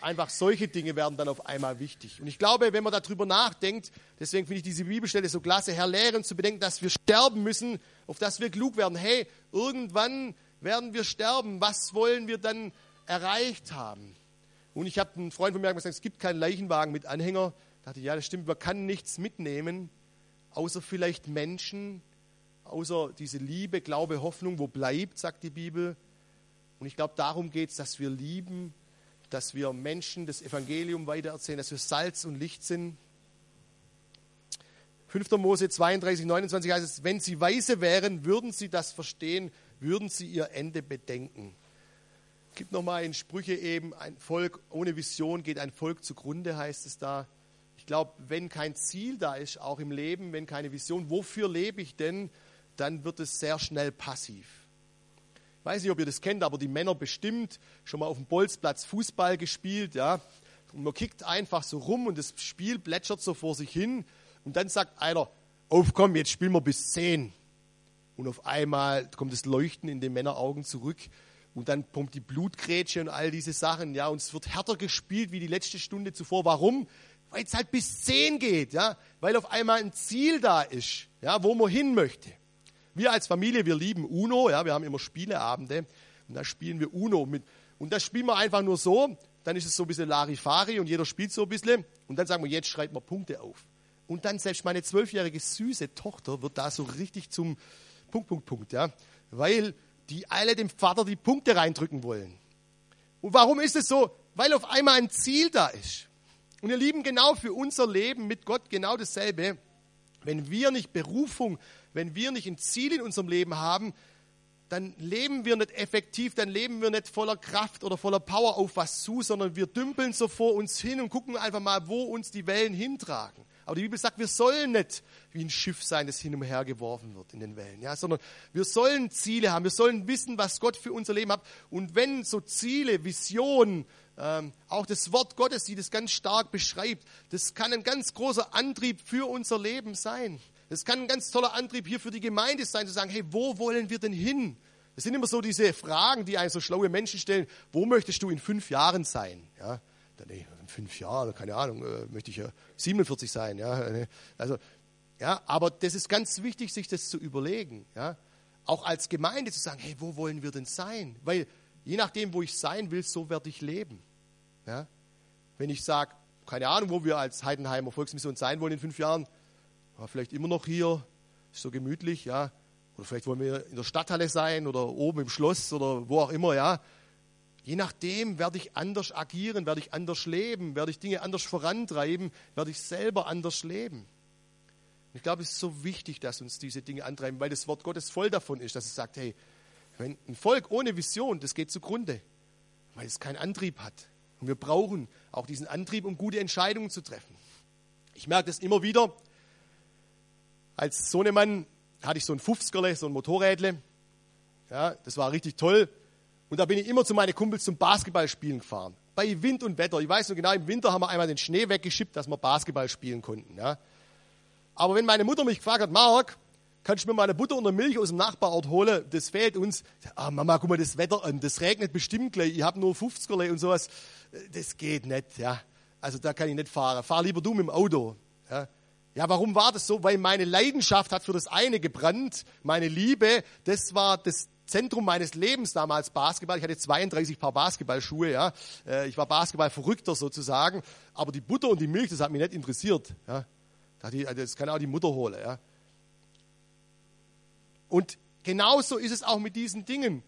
einfach solche Dinge werden dann auf einmal wichtig. Und ich glaube, wenn man darüber nachdenkt, deswegen finde ich diese Bibelstelle so klasse, Herr, lehren zu bedenken, dass wir sterben müssen, auf dass wir klug werden. Hey, irgendwann werden wir sterben. Was wollen wir dann erreicht haben? Und ich habe einen Freund von mir gesagt, es gibt keinen Leichenwagen mit Anhänger. Da dachte ich, ja, das stimmt, man kann nichts mitnehmen, außer vielleicht Menschen, außer diese Liebe, Glaube, Hoffnung, wo bleibt, sagt die Bibel. Und ich glaube, darum geht es, dass wir lieben, dass wir Menschen das Evangelium weitererzählen, dass wir Salz und Licht sind. 5. Mose 32, 29 heißt es, wenn sie weise wären, würden sie das verstehen, würden sie ihr Ende bedenken. Es gibt nochmal in Sprüche eben, ein Volk ohne Vision geht ein Volk zugrunde, heißt es da. Ich glaube, wenn kein Ziel da ist, auch im Leben, wenn keine Vision, wofür lebe ich denn? dann wird es sehr schnell passiv. Weiß nicht, ob ihr das kennt, aber die Männer bestimmt schon mal auf dem Bolzplatz Fußball gespielt, ja. Und man kickt einfach so rum und das Spiel plätschert so vor sich hin. Und dann sagt einer, auf komm, jetzt spielen wir bis zehn. Und auf einmal kommt das Leuchten in den Männeraugen zurück. Und dann kommt die Blutgrätsche und all diese Sachen, ja. Und es wird härter gespielt wie die letzte Stunde zuvor. Warum? Weil es halt bis zehn geht, ja. Weil auf einmal ein Ziel da ist, ja, wo man hin möchte. Wir als Familie, wir lieben Uno, ja, wir haben immer Spieleabende und da spielen wir Uno mit. Und das spielen wir einfach nur so, dann ist es so ein bisschen Larifari und jeder spielt so ein bisschen und dann sagen wir, jetzt schreibt man Punkte auf. Und dann selbst meine zwölfjährige süße Tochter wird da so richtig zum Punkt, Punkt, Punkt, ja, weil die alle dem Vater die Punkte reindrücken wollen. Und warum ist es so? Weil auf einmal ein Ziel da ist. Und ihr Lieben, genau für unser Leben mit Gott genau dasselbe. Wenn wir nicht Berufung, wenn wir nicht ein Ziel in unserem Leben haben, dann leben wir nicht effektiv, dann leben wir nicht voller Kraft oder voller Power auf was zu, sondern wir dümpeln so vor uns hin und gucken einfach mal, wo uns die Wellen hintragen. Aber die Bibel sagt, wir sollen nicht wie ein Schiff sein, das hin und her geworfen wird in den Wellen, ja, sondern wir sollen Ziele haben, wir sollen wissen, was Gott für unser Leben hat. Und wenn so Ziele, Visionen, ähm, auch das Wort Gottes, die das ganz stark beschreibt, das kann ein ganz großer Antrieb für unser Leben sein. Das kann ein ganz toller Antrieb hier für die Gemeinde sein, zu sagen, hey, wo wollen wir denn hin? Das sind immer so diese Fragen, die ein so schlaue Menschen stellen. Wo möchtest du in fünf Jahren sein? Ja, nee, in fünf Jahren, keine Ahnung, äh, möchte ich ja 47 sein. Ja, also, ja, aber das ist ganz wichtig, sich das zu überlegen. Ja, auch als Gemeinde zu sagen, hey, wo wollen wir denn sein? Weil je nachdem, wo ich sein will, so werde ich leben. Ja, wenn ich sage, keine Ahnung, wo wir als Heidenheimer Volksmission sein wollen in fünf Jahren, ja, vielleicht immer noch hier, ist so gemütlich, ja. Oder vielleicht wollen wir in der Stadthalle sein oder oben im Schloss oder wo auch immer, ja. Je nachdem werde ich anders agieren, werde ich anders leben, werde ich Dinge anders vorantreiben, werde ich selber anders leben. Ich glaube, es ist so wichtig, dass uns diese Dinge antreiben, weil das Wort Gottes voll davon ist, dass es sagt, hey, wenn ein Volk ohne Vision, das geht zugrunde, weil es keinen Antrieb hat. Und wir brauchen auch diesen Antrieb, um gute Entscheidungen zu treffen. Ich merke das immer wieder. Als Sohnemann hatte ich so ein 50 so ein Motorrädle. Ja, das war richtig toll. Und da bin ich immer zu meinen Kumpels zum Basketballspielen gefahren. Bei Wind und Wetter. Ich weiß nur genau, im Winter haben wir einmal den Schnee weggeschippt, dass wir Basketball spielen konnten. Ja. Aber wenn meine Mutter mich gefragt hat, Mark, kannst du mir mal eine Butter und eine Milch aus dem Nachbarort holen? Das fehlt uns. Ah, Mama, guck mal, das Wetter an, das regnet bestimmt gleich. Ich habe nur 50er und sowas. Das geht nicht, ja. Also da kann ich nicht fahren. Fahr lieber du mit dem Auto. Ja. Ja, warum war das so? Weil meine Leidenschaft hat für das eine gebrannt, meine Liebe, das war das Zentrum meines Lebens damals Basketball. Ich hatte 32 Paar Basketballschuhe, ja. Äh, ich war Basketballverrückter sozusagen. Aber die Butter und die Milch, das hat mich nicht interessiert, ja. Das kann auch die Mutter holen, ja. Und genauso ist es auch mit diesen Dingen.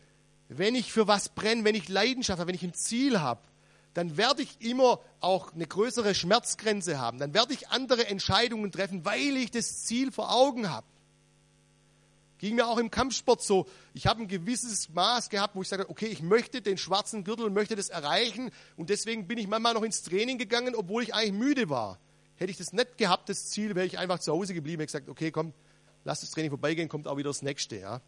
Wenn ich für was brenne, wenn ich Leidenschaft habe, wenn ich ein Ziel habe, dann werde ich immer auch eine größere Schmerzgrenze haben. Dann werde ich andere Entscheidungen treffen, weil ich das Ziel vor Augen habe. Ging mir auch im Kampfsport so. Ich habe ein gewisses Maß gehabt, wo ich sage, okay, ich möchte den schwarzen Gürtel, möchte das erreichen und deswegen bin ich manchmal noch ins Training gegangen, obwohl ich eigentlich müde war. Hätte ich das nicht gehabt, das Ziel, wäre ich einfach zu Hause geblieben und gesagt, okay, komm, lass das Training vorbeigehen, kommt auch wieder das nächste. Ja.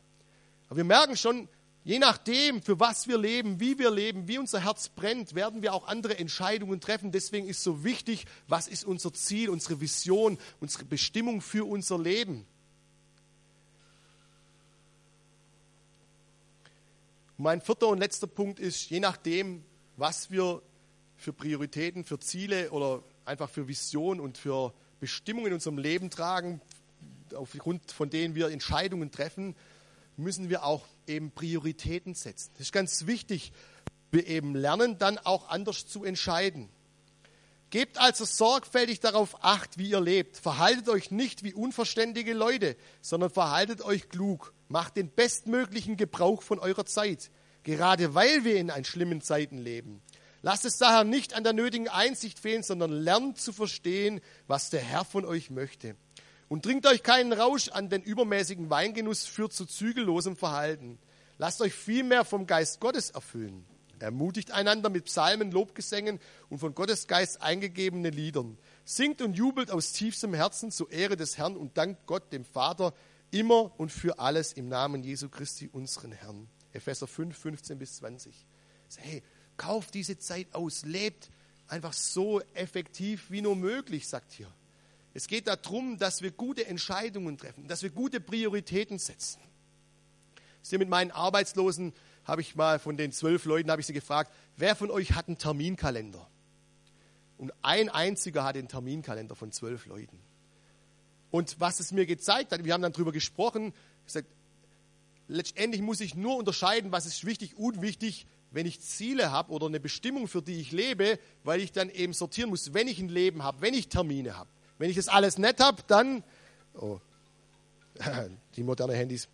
Aber wir merken schon, je nachdem, für was wir leben, wie wir leben, wie unser Herz brennt, werden wir auch andere Entscheidungen treffen. Deswegen ist so wichtig, was ist unser Ziel, unsere Vision, unsere Bestimmung für unser Leben. mein vierter und letzter Punkt ist, je nachdem, was wir für Prioritäten, für Ziele oder einfach für Vision und für Bestimmungen in unserem Leben tragen, aufgrund von denen wir Entscheidungen treffen, müssen wir auch eben Prioritäten setzen. Das ist ganz wichtig. Wir eben lernen dann auch anders zu entscheiden. Gebt also sorgfältig darauf acht, wie ihr lebt. Verhaltet euch nicht wie unverständige Leute, sondern verhaltet euch klug. Macht den bestmöglichen Gebrauch von eurer Zeit, gerade weil wir in einen schlimmen Zeiten leben. Lasst es daher nicht an der nötigen Einsicht fehlen, sondern lernt zu verstehen, was der Herr von euch möchte. Und trinkt euch keinen Rausch an, denn übermäßigen Weingenuss führt zu zügellosem Verhalten. Lasst euch vielmehr vom Geist Gottes erfüllen. Ermutigt einander mit Psalmen, Lobgesängen und von Gottes Geist eingegebenen Liedern. Singt und jubelt aus tiefstem Herzen zur Ehre des Herrn und dankt Gott, dem Vater, immer und für alles im Namen Jesu Christi, unseren Herrn. Epheser 5, 15 bis 20. Hey, kauft diese Zeit aus, lebt einfach so effektiv wie nur möglich, sagt hier. Es geht darum, dass wir gute Entscheidungen treffen, dass wir gute Prioritäten setzen. Hier mit meinen Arbeitslosen habe ich mal von den zwölf Leuten habe ich sie gefragt, wer von euch hat einen Terminkalender? Und ein einziger hat den Terminkalender von zwölf Leuten. Und was es mir gezeigt hat, wir haben dann darüber gesprochen, gesagt, letztendlich muss ich nur unterscheiden, was ist wichtig, unwichtig, wenn ich Ziele habe oder eine Bestimmung, für die ich lebe, weil ich dann eben sortieren muss, wenn ich ein Leben habe, wenn ich Termine habe. Wenn ich das alles nett habe, dann, oh, die moderne Handys.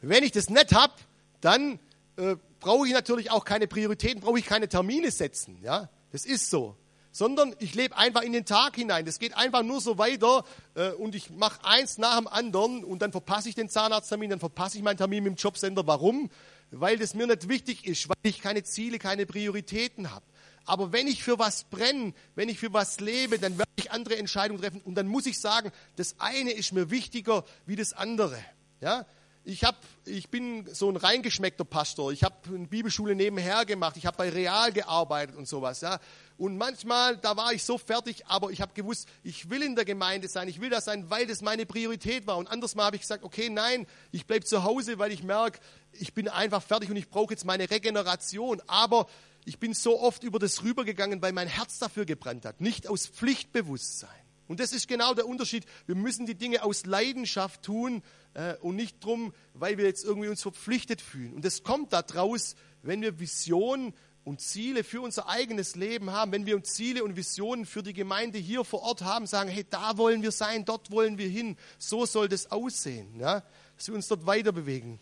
Wenn ich das nett habe, dann äh, brauche ich natürlich auch keine Prioritäten, brauche ich keine Termine setzen. Ja, das ist so. Sondern ich lebe einfach in den Tag hinein. Das geht einfach nur so weiter äh, und ich mache eins nach dem anderen und dann verpasse ich den Zahnarzttermin, dann verpasse ich meinen Termin mit dem Jobcenter. Warum? Weil das mir nicht wichtig ist, weil ich keine Ziele, keine Prioritäten habe. Aber wenn ich für was brenne, wenn ich für was lebe, dann werde ich andere Entscheidungen treffen und dann muss ich sagen, das eine ist mir wichtiger wie das andere. Ja? ich, hab, ich bin so ein reingeschmeckter Pastor. Ich habe eine Bibelschule nebenher gemacht. Ich habe bei Real gearbeitet und sowas. Ja. Und manchmal, da war ich so fertig, aber ich habe gewusst, ich will in der Gemeinde sein. Ich will das sein, weil das meine Priorität war. Und anderes Mal habe ich gesagt, okay, nein, ich bleibe zu Hause, weil ich merke, ich bin einfach fertig und ich brauche jetzt meine Regeneration. Aber ich bin so oft über das rübergegangen, weil mein Herz dafür gebrannt hat. Nicht aus Pflichtbewusstsein. Und das ist genau der Unterschied. Wir müssen die Dinge aus Leidenschaft tun äh, und nicht drum, weil wir jetzt irgendwie uns verpflichtet fühlen. Und das kommt daraus, wenn wir Visionen und Ziele für unser eigenes Leben haben, wenn wir Ziele und Visionen für die Gemeinde hier vor Ort haben, sagen, hey, da wollen wir sein, dort wollen wir hin, so soll das aussehen, ja? dass wir uns dort weiter bewegen.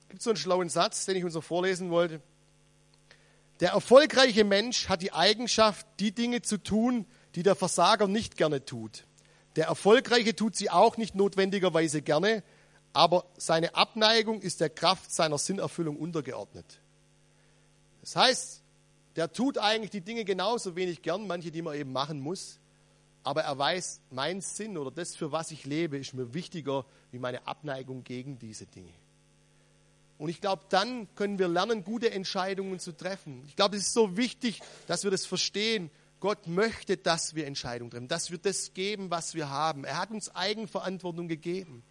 Es gibt so einen schlauen Satz, den ich uns noch vorlesen wollte. Der erfolgreiche Mensch hat die Eigenschaft, die Dinge zu tun, die der Versager nicht gerne tut. Der Erfolgreiche tut sie auch nicht notwendigerweise gerne, aber seine Abneigung ist der Kraft seiner Sinnerfüllung untergeordnet. Das heißt, der tut eigentlich die Dinge genauso wenig gern, manche, die man eben machen muss, aber er weiß, mein Sinn oder das, für was ich lebe, ist mir wichtiger wie meine Abneigung gegen diese Dinge. Und ich glaube, dann können wir lernen, gute Entscheidungen zu treffen. Ich glaube, es ist so wichtig, dass wir das verstehen. Gott möchte, dass wir Entscheidungen treffen, dass wir das geben, was wir haben. Er hat uns Eigenverantwortung gegeben.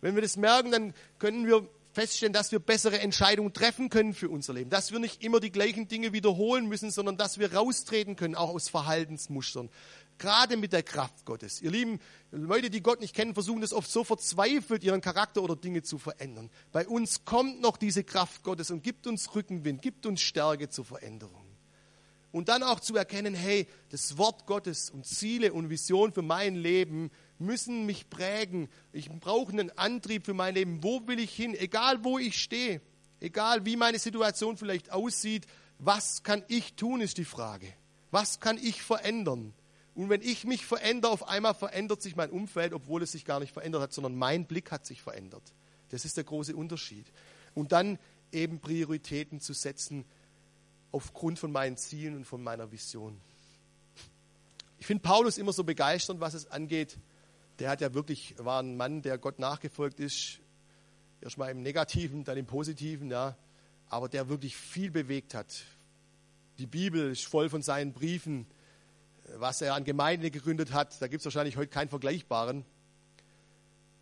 Wenn wir das merken, dann können wir feststellen, dass wir bessere Entscheidungen treffen können für unser Leben. Dass wir nicht immer die gleichen Dinge wiederholen müssen, sondern dass wir raustreten können, auch aus Verhaltensmustern. Gerade mit der Kraft Gottes. Ihr Lieben, Leute, die Gott nicht kennen, versuchen das oft so verzweifelt, ihren Charakter oder Dinge zu verändern. Bei uns kommt noch diese Kraft Gottes und gibt uns Rückenwind, gibt uns Stärke zur Veränderung. Und dann auch zu erkennen, hey, das Wort Gottes und Ziele und Vision für mein Leben müssen mich prägen. Ich brauche einen Antrieb für mein Leben. Wo will ich hin? Egal wo ich stehe, egal wie meine Situation vielleicht aussieht, was kann ich tun, ist die Frage. Was kann ich verändern? Und wenn ich mich verändere, auf einmal verändert sich mein Umfeld, obwohl es sich gar nicht verändert hat, sondern mein Blick hat sich verändert. Das ist der große Unterschied. Und dann eben Prioritäten zu setzen aufgrund von meinen Zielen und von meiner Vision. Ich finde Paulus immer so begeisternd, was es angeht. Der hat ja wirklich, war ein Mann, der Gott nachgefolgt ist. Erstmal im Negativen, dann im Positiven, ja. Aber der wirklich viel bewegt hat. Die Bibel ist voll von seinen Briefen was er an Gemeinden gegründet hat, da gibt es wahrscheinlich heute keinen vergleichbaren.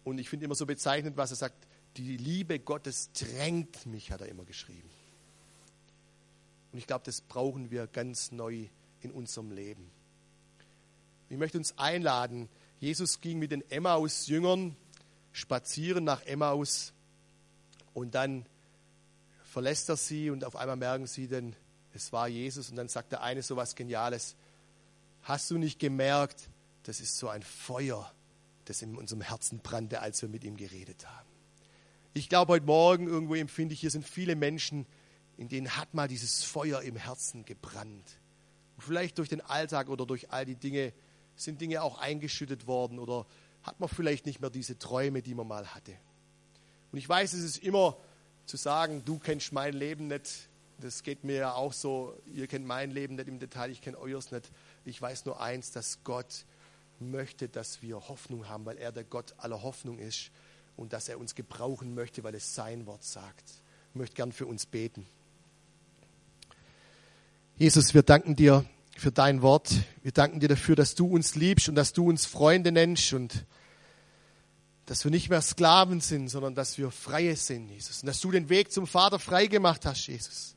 Und ich finde immer so bezeichnend, was er sagt, die Liebe Gottes drängt mich, hat er immer geschrieben. Und ich glaube, das brauchen wir ganz neu in unserem Leben. Ich möchte uns einladen, Jesus ging mit den Emmaus-Jüngern spazieren nach Emmaus und dann verlässt er sie und auf einmal merken sie denn, es war Jesus und dann sagt der eine so was Geniales, Hast du nicht gemerkt, das ist so ein Feuer, das in unserem Herzen brannte, als wir mit ihm geredet haben. Ich glaube, heute Morgen irgendwo empfinde ich, hier sind viele Menschen, in denen hat mal dieses Feuer im Herzen gebrannt. Und vielleicht durch den Alltag oder durch all die Dinge sind Dinge auch eingeschüttet worden oder hat man vielleicht nicht mehr diese Träume, die man mal hatte. Und ich weiß, es ist immer zu sagen, du kennst mein Leben nicht. Das geht mir ja auch so, ihr kennt mein Leben nicht im Detail, ich kenne euers nicht. Ich weiß nur eins, dass Gott möchte, dass wir Hoffnung haben, weil er der Gott aller Hoffnung ist und dass er uns gebrauchen möchte, weil es sein Wort sagt. Ich möchte gern für uns beten. Jesus, wir danken dir für dein Wort. Wir danken dir dafür, dass du uns liebst und dass du uns Freunde nennst und dass wir nicht mehr Sklaven sind, sondern dass wir Freie sind, Jesus. Und dass du den Weg zum Vater frei gemacht hast, Jesus.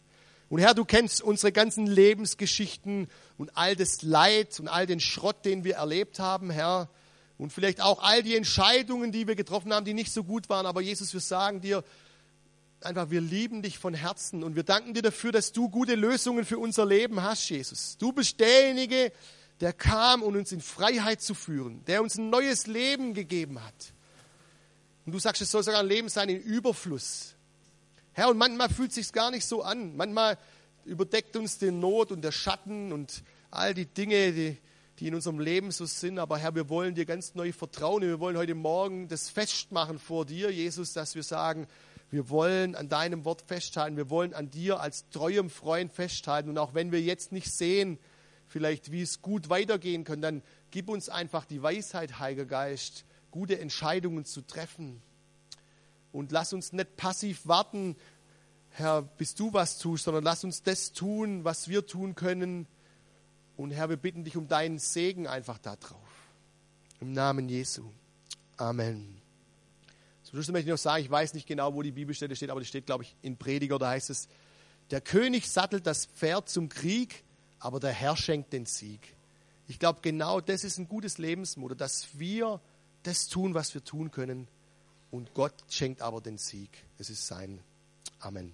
Und Herr, du kennst unsere ganzen Lebensgeschichten und all das Leid und all den Schrott, den wir erlebt haben, Herr. Und vielleicht auch all die Entscheidungen, die wir getroffen haben, die nicht so gut waren. Aber Jesus, wir sagen dir einfach, wir lieben dich von Herzen und wir danken dir dafür, dass du gute Lösungen für unser Leben hast, Jesus. Du bist derjenige, der kam, um uns in Freiheit zu führen, der uns ein neues Leben gegeben hat. Und du sagst, es soll sogar ein Leben sein in Überfluss. Herr, und manchmal fühlt es sich gar nicht so an. Manchmal überdeckt uns die Not und der Schatten und all die Dinge, die, die in unserem Leben so sind. Aber Herr, wir wollen dir ganz neu vertrauen. Wir wollen heute Morgen das festmachen vor dir, Jesus, dass wir sagen, wir wollen an deinem Wort festhalten. Wir wollen an dir als treuem Freund festhalten. Und auch wenn wir jetzt nicht sehen, vielleicht wie es gut weitergehen kann, dann gib uns einfach die Weisheit, Heiliger Geist, gute Entscheidungen zu treffen. Und lass uns nicht passiv warten, Herr, bis du was tust, sondern lass uns das tun, was wir tun können. Und Herr, wir bitten dich um deinen Segen einfach darauf. Im Namen Jesu. Amen. Zum Schluss möchte ich noch sagen, ich weiß nicht genau, wo die Bibelstelle steht, aber die steht, glaube ich, in Prediger, da heißt es, der König sattelt das Pferd zum Krieg, aber der Herr schenkt den Sieg. Ich glaube, genau das ist ein gutes Lebensmodell, dass wir das tun, was wir tun können und Gott schenkt aber den Sieg. Es ist sein. Amen.